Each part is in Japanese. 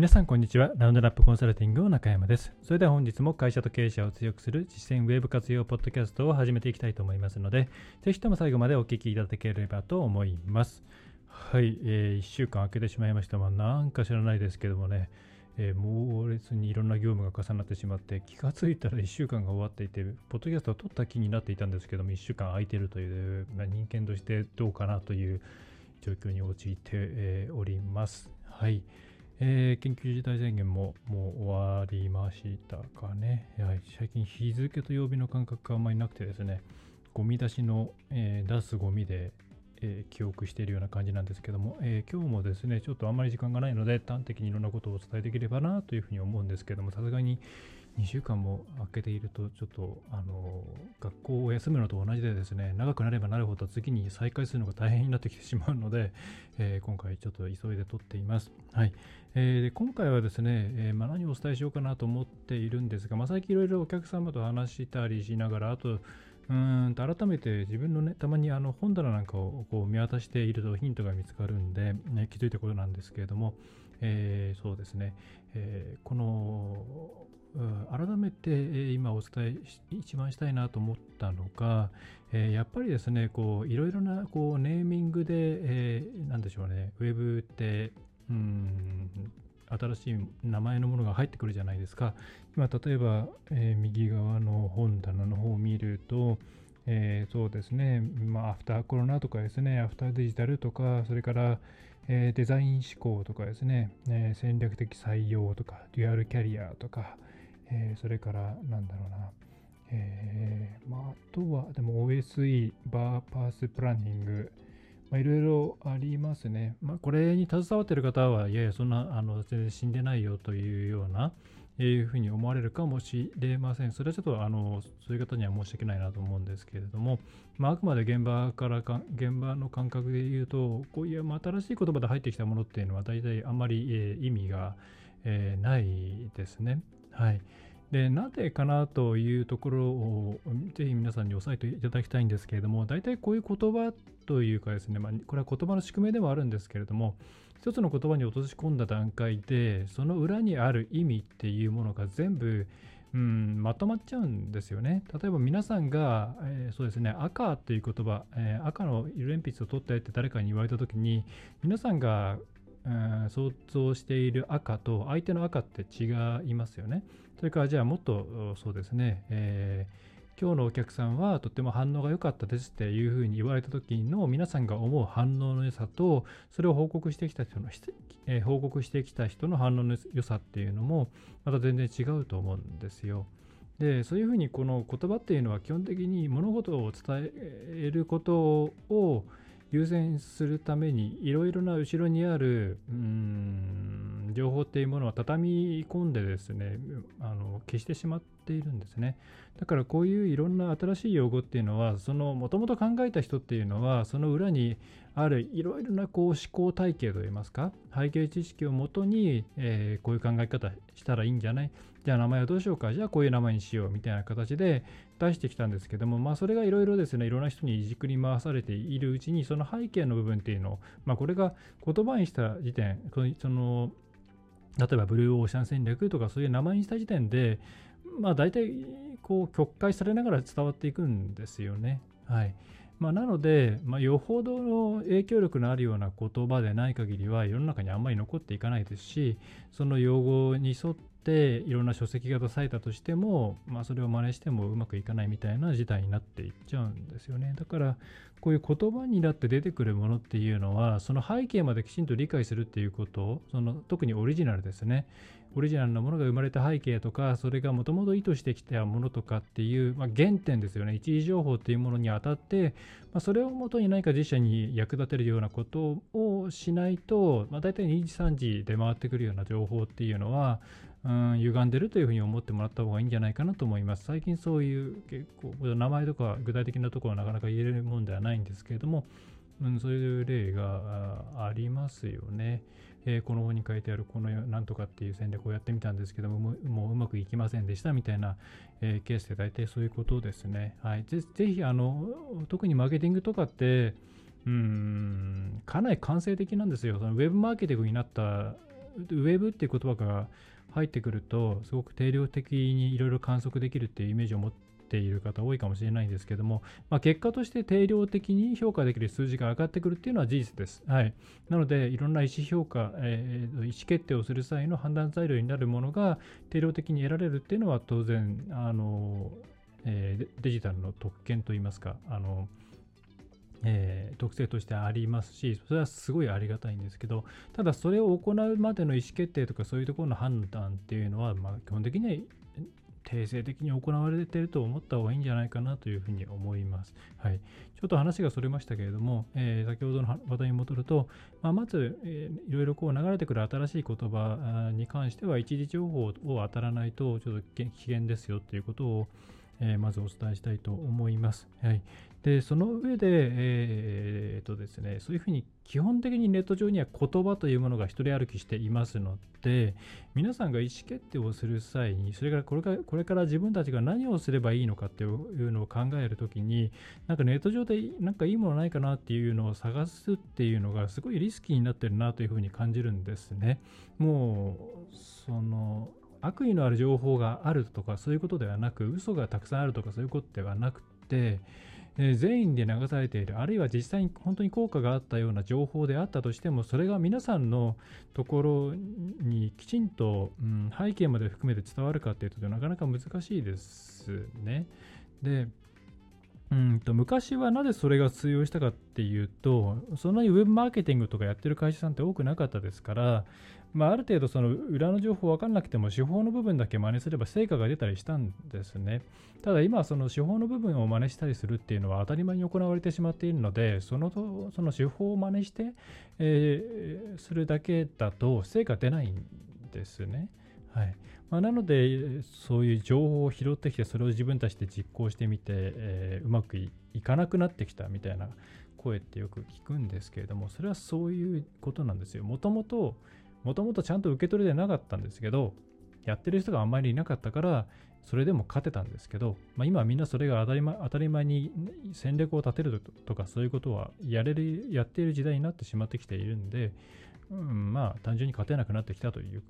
皆さんこんにちは。ラウンドナップコンサルティングの中山です。それでは本日も会社と経営者を強くする実践ウェブ活用ポッドキャストを始めていきたいと思いますので、ぜひとも最後までお聞きいただければと思います。はい、えー、1週間空けてしまいました。まあ、なんか知らないですけどもね、えー、猛烈にいろんな業務が重なってしまって、気がついたら1週間が終わっていて、ポッドキャストを撮った気になっていたんですけども、1週間空いてるという、まあ、人間としてどうかなという状況に陥って、えー、おります。はい。えー、緊急事態宣言ももう終わりましたかね。やはり、最近日付と曜日の感覚があんまりなくてですね、ゴミ出しの、えー、出すゴミで、えー、記憶しているような感じなんですけども、え今日もですね、ちょっとあんまり時間がないので、端的にいろんなことをお伝えできればなというふうに思うんですけども、さすがに2週間も空けていると、ちょっと、あの、学校を休むのと同じでですね、長くなればなるほど次に再開するのが大変になってきてしまうので、えー、今回ちょっと急いで撮っています。はい。えー、で今回はですね、えー、まあ、何をお伝えしようかなと思っているんですが、まあ、最近いろいろお客様と話したりしながら、あと、うーんと改めて自分のね、たまにあの本棚なんかをこう見渡しているとヒントが見つかるんで、ね、気づいたことなんですけれども、えー、そうですね、えー、この改めて今お伝え一番したいなと思ったのが、えやっぱりですね、こういろいろなこうネーミングで、えー、でしょうね、ウェブって、うん、新しい名前のものが入ってくるじゃないですか。今、例えば、えー、右側の本棚の方を見ると、えー、そうですね、まあ、アフターコロナとかですね、アフターデジタルとか、それから、デザイン思考とかですね、戦略的採用とか、デュアルキャリアとか、えー、それからなんだろうな、えー、まあ、あとはでも OSE、バーパースプランニング、ま、いろいろありますね。まあ、これに携わってる方は、いやいや、そんな、あの、全然死んでないよというような、えいうふうに思われるかもしれません。それはちょっと、あの、そういう方には申し訳ないなと思うんですけれども、まあ、あくまで現場からか、現場の感覚で言うと、こういう、新しい言葉で入ってきたものっていうのは、大体あんまり、えー、意味が、えー、ないですね。はい。で、なぜかなというところをぜひ皆さんに押さえていただきたいんですけれども、大体こういう言葉というかですね、まあ、これは言葉の宿命ではあるんですけれども、一つの言葉に落とし込んだ段階で、その裏にある意味っていうものが全部、うん、まとまっちゃうんですよね。例えば皆さんが、えー、そうですね、赤っていう言葉、えー、赤の色鉛筆を取ってって誰かに言われたときに、皆さんが想像している赤と相手の赤って違いますよね。それからじゃあもっとそうですね、えー、今日のお客さんはとっても反応が良かったですっていうふうに言われた時の皆さんが思う反応の良さとそれを報告してきた人の、えー、報告してきた人の反応の良さっていうのもまた全然違うと思うんですよ。でそういうふうにこの言葉っていうのは基本的に物事を伝えることを優先するためにいろいろな後ろにあるうん情報っていうものは畳み込んでですねあの消してしまっているんですね。だからこういういろんな新しい用語っていうのはそのもともと考えた人っていうのはその裏にあるいろいろなこう思考体系といいますか背景知識をもとに、えー、こういう考え方したらいいんじゃない？じゃあ名前はどうしようか？じゃあこういう名前にしようみたいな形で出してきたんですけどもまあそれがいろいろですねいろんな人にいじくり回されているうちにその背景の部分っていうのをまあこれが言葉にした時点その例えばブルーオーシャン戦略とかそういう名前にした時点でまあ大体こう曲解されながら伝わっていくんですよね。はい。まあ、なので、まあ、よほどの影響力のあるような言葉でない限りは世の中にあんまり残っていかないですしその用語に沿っていろんな書籍が出されたとしても、まあ、それを真似してもうまくいかないみたいな事態になっていっちゃうんですよね。だからこういう言葉になって出てくるものっていうのはその背景まできちんと理解するっていうことその特にオリジナルですね。オリジナルなものが生まれた背景とかそれがもともと意図してきたものとかっていう、まあ、原点ですよね一時情報っていうものにあたって、まあ、それをもとに何か自社に役立てるようなことをしないと、まあ、大体2時3時で回ってくるような情報っていうのはうん歪んでるというふうに思ってもらった方がいいんじゃないかなと思います。最近そういう結構名前とか具体的なところはなかなか言えるもんではないんですけれども、うん、そういう例がありますよね。えー、この本に書いてあるこのなんとかっていう戦略をやってみたんですけども、もううまくいきませんでしたみたいな、えー、ケースで大体そういうことですね。はい、ぜぜひあの、特にマーケティングとかって、うんかなり感性的なんですよ。そのウェブマーケティングになった、ウェブっていう言葉が入ってくると、すごく定量的にいろいろ観測できるっていうイメージを持ってている方多いかもしれないんですけども、まあ、結果として定量的に評価できる数字が上がってくるっていうのは事実です。はい、なので、いろんな意思評価、えー、意思決定をする際の判断材料になるものが定量的に得られるっていうのは当然、あのえー、デジタルの特権といいますか、あのえー、特性としてありますし、それはすごいありがたいんですけど、ただそれを行うまでの意思決定とかそういうところの判断っていうのは、まあ、基本的には定性的に行われていると思った方がいいんじゃないかなというふうに思います。はい、ちょっと話がそれましたけれども、えー、先ほどの話題に戻ると、まあ、まず、えー、いろいろこう流れてくる新しい言葉に関しては、一時情報を当たらないとちょっと危険ですよということを、えー、まずお伝えしたいと思います。はい、でその上で、えー、とですね、そういうふうに基本的にネット上には言葉というものが一人歩きしていますので、皆さんが意思決定をする際に、それからこれからこれから自分たちが何をすればいいのかっていうのを考えるときに、なんかネット上でなんかいいものないかなっていうのを探すっていうのがすごいリスキーになってるなというふうに感じるんですね。もう、その、悪意のある情報があるとかそういうことではなく、嘘がたくさんあるとかそういうことではなくて、え善意で流されている、あるいは実際に本当に効果があったような情報であったとしても、それが皆さんのところにきちんと、うん、背景まで含めて伝わるかっていうと、なかなか難しいですね。で、うんと昔はなぜそれが通用したかっていうと、そんなにウェブマーケティングとかやってる会社さんって多くなかったですから、まあ、ある程度その裏の情報分からなくても手法の部分だけ真似すれば成果が出たりしたんですね。ただ今その手法の部分を真似したりするっていうのは当たり前に行われてしまっているのでそのとその手法を真似して、えー、するだけだと成果出ないんですね。はいまあ、なのでそういう情報を拾ってきてそれを自分たちで実行してみて、えー、うまくいかなくなってきたみたいな声ってよく聞くんですけれどもそれはそういうことなんですよ。もともともともとちゃんと受け取れてなかったんですけど、やってる人があんまりいなかったから、それでも勝てたんですけど、まあ、今はみんなそれが当たり前当たり前に戦略を立てるとかそういうことはやれるやっている時代になってしまってきているんで、うん、まあ単純に勝てなくなってきたという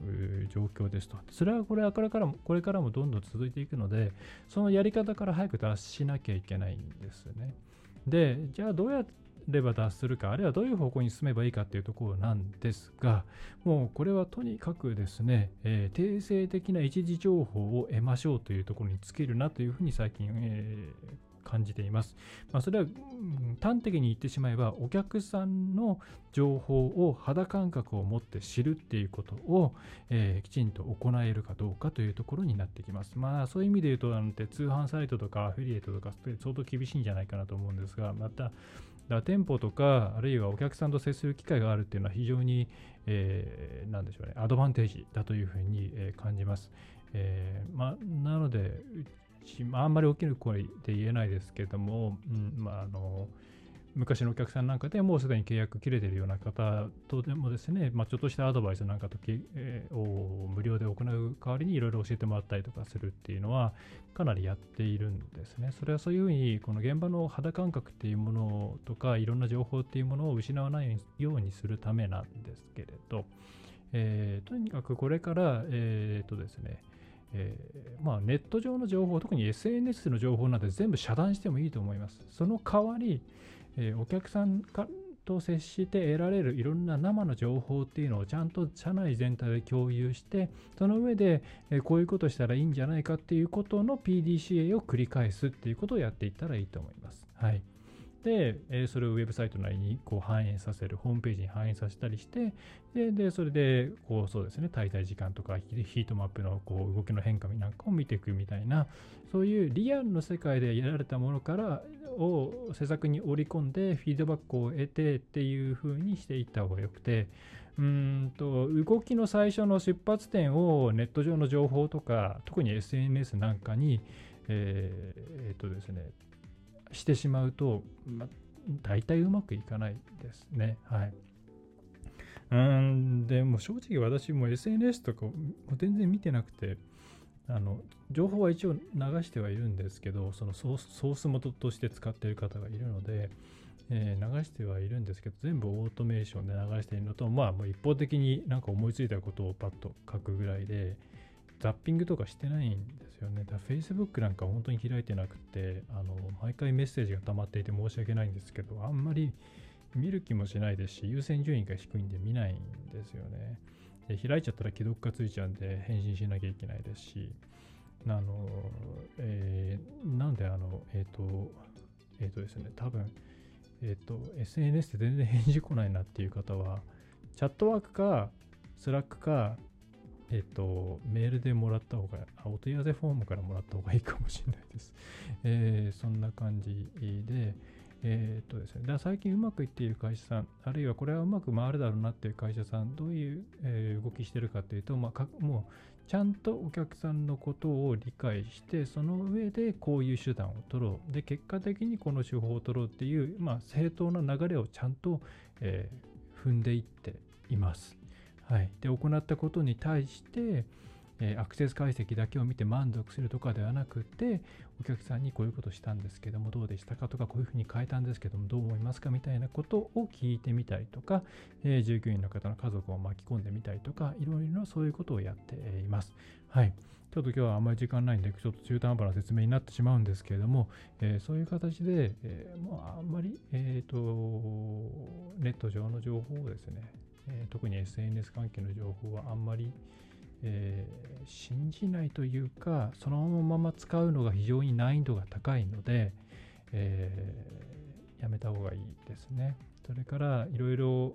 状況ですと。それはこれこれからもこれからもどんどん続いていくので、そのやり方から早く脱しなきゃいけないんですね。で、じゃあどうやれば脱するか、あるいはどういう方向に進めばいいかっていうところなんですが、もうこれはとにかくですね、えー、定性的な一時情報を得ましょうというところに尽きるなというふうに最近、えー、感じています。まあ、それは、うん、端的に言ってしまえば、お客さんの情報を肌感覚を持って知るっていうことを、えー、きちんと行えるかどうかというところになってきます。まあそういう意味で言うと、なんて通販サイトとかアフィリエイトとか相当厳しいんじゃないかなと思うんですが、また、だ店舗とか、あるいはお客さんと接する機会があるっていうのは非常に、えー、なんでしょうね、アドバンテージだというふうに、え、感じます。えー、まなので、あんまり大きな声で言えないですけども、うんまあ、あの昔のお客さんなんかでもうすでに契約切れてるような方とでもですね、まあ、ちょっとしたアドバイスなんかとき、え、を無料で行う代わりにいろいろ教えてもらったりとかするっていうのはかなりやっているんですね。それはそういうふうにこの現場の肌感覚っていうものとかいろんな情報っていうものを失わないようにするためなんですけれど、えー、とにかくこれから、えー、とですね、えー、まあ、ネット上の情報、特に SNS の情報なんて全部遮断してもいいと思います。その代わり、えー、お客さんと接して得られるいろんな生の情報っていうのをちゃんと社内全体で共有してその上でこういうことしたらいいんじゃないかっていうことの PDCA を繰り返すっていうことをやっていったらいいと思います。はい。で、えそれをウェブサイト内にこう反映させる、ホームページに反映させたりして、で、でそれで、こう、そうですね、滞在時間とか、ヒートマップのこう動きの変化なんかを見ていくみたいな、そういうリアルの世界でやられたものからを施策に織り込んで、フィードバックを得てっていう風にしていった方がよくて、うんと動きの最初の出発点をネット上の情報とか、特に SNS なんかに、えー、えー、っとですね、してしまうと、まあ、大体うまくいかないですね。はい。うんでも正直私も SNS とかも全然見てなくてあの情報は一応流してはいるんですけどそのソース元として使っている方がいるので、えー、流してはいるんですけど全部オートメーションで流しているのとまあもう一方的になんか思いついたことをパッと書くぐらいでザッピングとかしてないんですよね。だから Facebook なんか本当に開いてなくて、あの、毎回メッセージが溜まっていて申し訳ないんですけど、あんまり見る気もしないですし、優先順位が低いんで見ないんですよね。で開いちゃったら既読がついちゃうんで返信しなきゃいけないですし、あの、えー、なんであの、えっ、ー、と、えっ、ー、とですね、多分、えっ、と、SNS で全然返事来ないなっていう方は、チャットワークか、スラックか、えっと、メールでもらった方が、お問い合わせフォームからもらった方がいいかもしれないです。えー、そんな感じで、えー、っとですね、だ最近うまくいっている会社さん、あるいはこれはうまく回るだろうなっていう会社さん、どういう、えー、動きしてるかというと、まあ、もうちゃんとお客さんのことを理解して、その上でこういう手段を取ろう。で、結果的にこの手法を取ろうっていう、まあ、正当な流れをちゃんと、えー、踏んでいっています。はい、で行ったことに対して、えー、アクセス解析だけを見て満足するとかではなくてお客さんにこういうことしたんですけどもどうでしたかとかこういうふうに変えたんですけどもどう思いますかみたいなことを聞いてみたりとか、えー、従業員の方の家族を巻き込んでみたりとかいろいろそういうことをやっています。はい。ちょっと今日はあんまり時間ないんで、ちょっと中途半端な説明になってしまうんですけれども、えー、そういう形で、えー、もうあんまり、えっ、ー、と、ネット上の情報をですね、えー、特に SNS 関係の情報はあんまり、えー、信じないというかそのまま使うのが非常に難易度が高いので、えー、やめた方がいいですね。それからいろいろ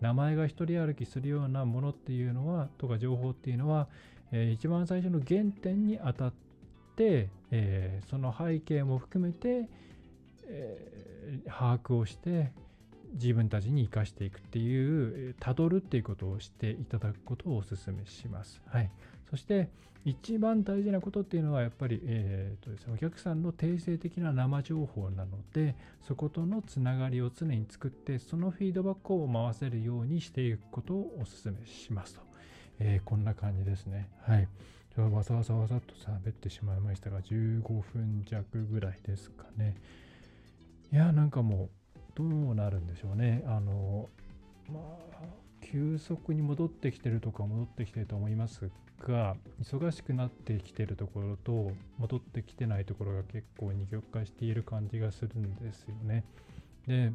名前が一人歩きするようなものっていうのはとか情報っていうのは、えー、一番最初の原点にあたって、えー、その背景も含めて、えー、把握をして自分たちに生かしていくっていう、たどるっていうことをしていただくことをお勧めします。はい。そして、一番大事なことっていうのは、やっぱり、えーとですね、お客さんの定性的な生情報なので、そことのつながりを常に作って、そのフィードバックを回せるようにしていくことをお勧めしますと。えー、こんな感じですね。はい。わざわざわざっと喋ってしまいましたが、15分弱ぐらいですかね。いや、なんかもう、どうなるんでしょうね。あの、まあ、急速に戻ってきてるとか戻ってきてると思いますが、忙しくなってきてるところと、戻ってきてないところが結構二極化している感じがするんですよね。で、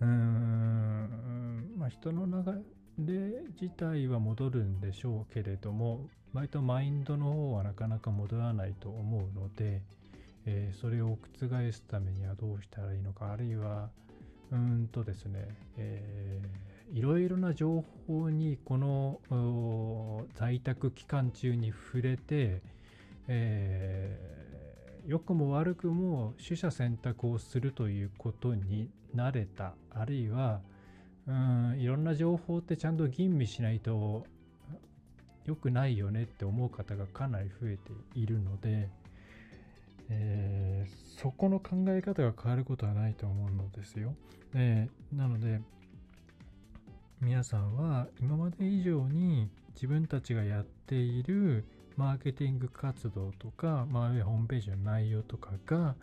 うーん、まあ、人の流れ自体は戻るんでしょうけれども、割とマインドの方はなかなか戻らないと思うので、えー、それを覆すためにはどうしたらいいのかあるいはうんとですね、えー、いろいろな情報にこの在宅期間中に触れて、えー、良くも悪くも取捨選択をするということに慣れた。あるいはうんいろんな情報ってちゃんと吟味しないと良くないよねって思う方がかなり増えているので、えー、そこの考え方が変わることはないと思うのですよ。でなので皆さんは今まで以上に自分たちがやっているマーケティング活動とか、まあ、ホームページの内容とかが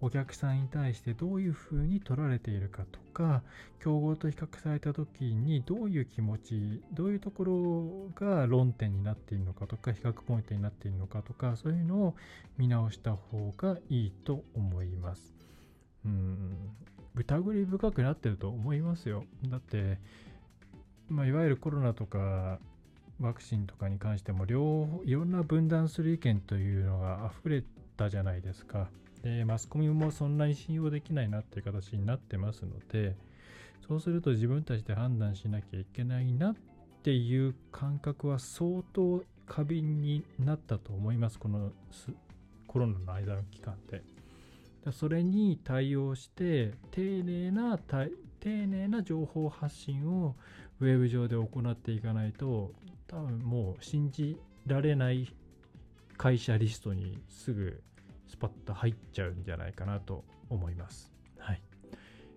お客さんに対してどういうふうに取られているかとか競合と比較された時にどういう気持ちどういうところが論点になっているのかとか比較ポイントになっているのかとかそういうのを見直した方がいいと思います。うん疑り深くなってると思いますよ。だって、まあ、いわゆるコロナとかワクチンとかに関しても両方いろんな分断する意見というのが溢れたじゃないですか。でマスコミもそんなに信用できないなっていう形になってますのでそうすると自分たちで判断しなきゃいけないなっていう感覚は相当過敏になったと思いますこのコロナの間の期間で。それに対応して丁寧な丁寧な情報発信をウェブ上で行っていかないと多分もう信じられない会社リストにすぐスパッと入っちゃうんじゃないかなと思います。はい。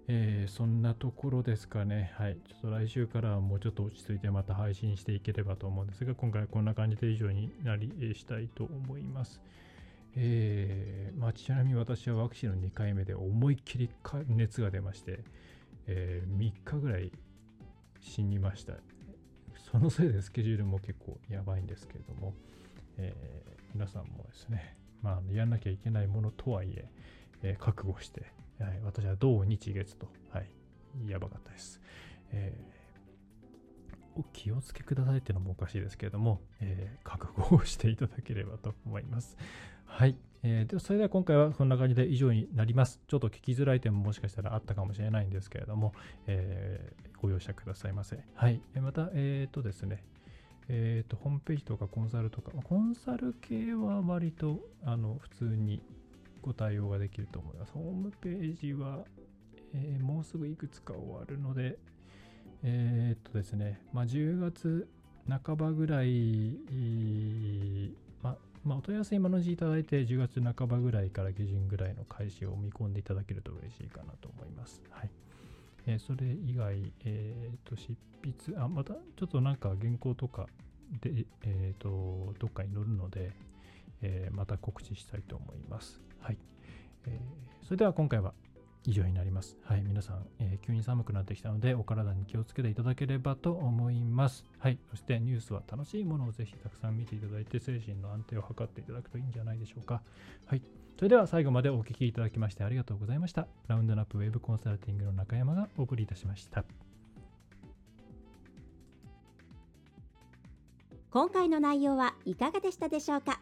えーそんなところですかね。はい。ちょっと来週からはもうちょっと落ち着いてまた配信していければと思うんですが、今回はこんな感じで以上になりえーしたいと思います。えーまあ、ちなみに私はワクチンの2回目で思いっきりか熱が出まして、え3日ぐらい死にました。そのせいでスケジュールも結構やばいんですけれども、えー皆さんもですね、まあ、やんなきゃいけないものとはいええー覚悟して、はい、私は土日月と、はい、やばかったです。えーお気をつけくださいっていうのもおかしいですけれども、えー覚悟をしていただければと思います。はい。えーで、それでは今回はこんな感じで以上になります。ちょっと聞きづらい点ももしかしたらあったかもしれないんですけれども、えーご容赦くださいませ。はい。えまた、えっ、とですね、えっ、と、ホームページとかコンサルとか、コンサル系は割と、あの、普通にご対応ができると思います。ホームページは、えーもうすぐいくつか終わるので、えーっとですね、まあ、10月半ばぐらい、まあ、まあ、お問い合わせ今のうちいただいて、10月半ばぐらいから下旬ぐらいの開始を見込んでいただけると嬉しいかなと思います。はい。えーそれ以外、えーと、執筆、あ、またちょっとなんか原稿とかで、えーと、どっかに載るので、えまた告知したいと思います。はい。えーそれでは今回は以上になります。はい、皆さん、えー急に寒くなってきたので、お体に気をつけていただければと思います。はい、そしてニュースは楽しいものをぜひたくさん見ていただいて、精神の安定を図っていただくといいんじゃないでしょうか。はい、それでは最後までお聞きいただきましてありがとうございました。ラウンドナップウェブコンサルティングの中山がお送りいたしました。今回の内容はいかがでしたでしょうか？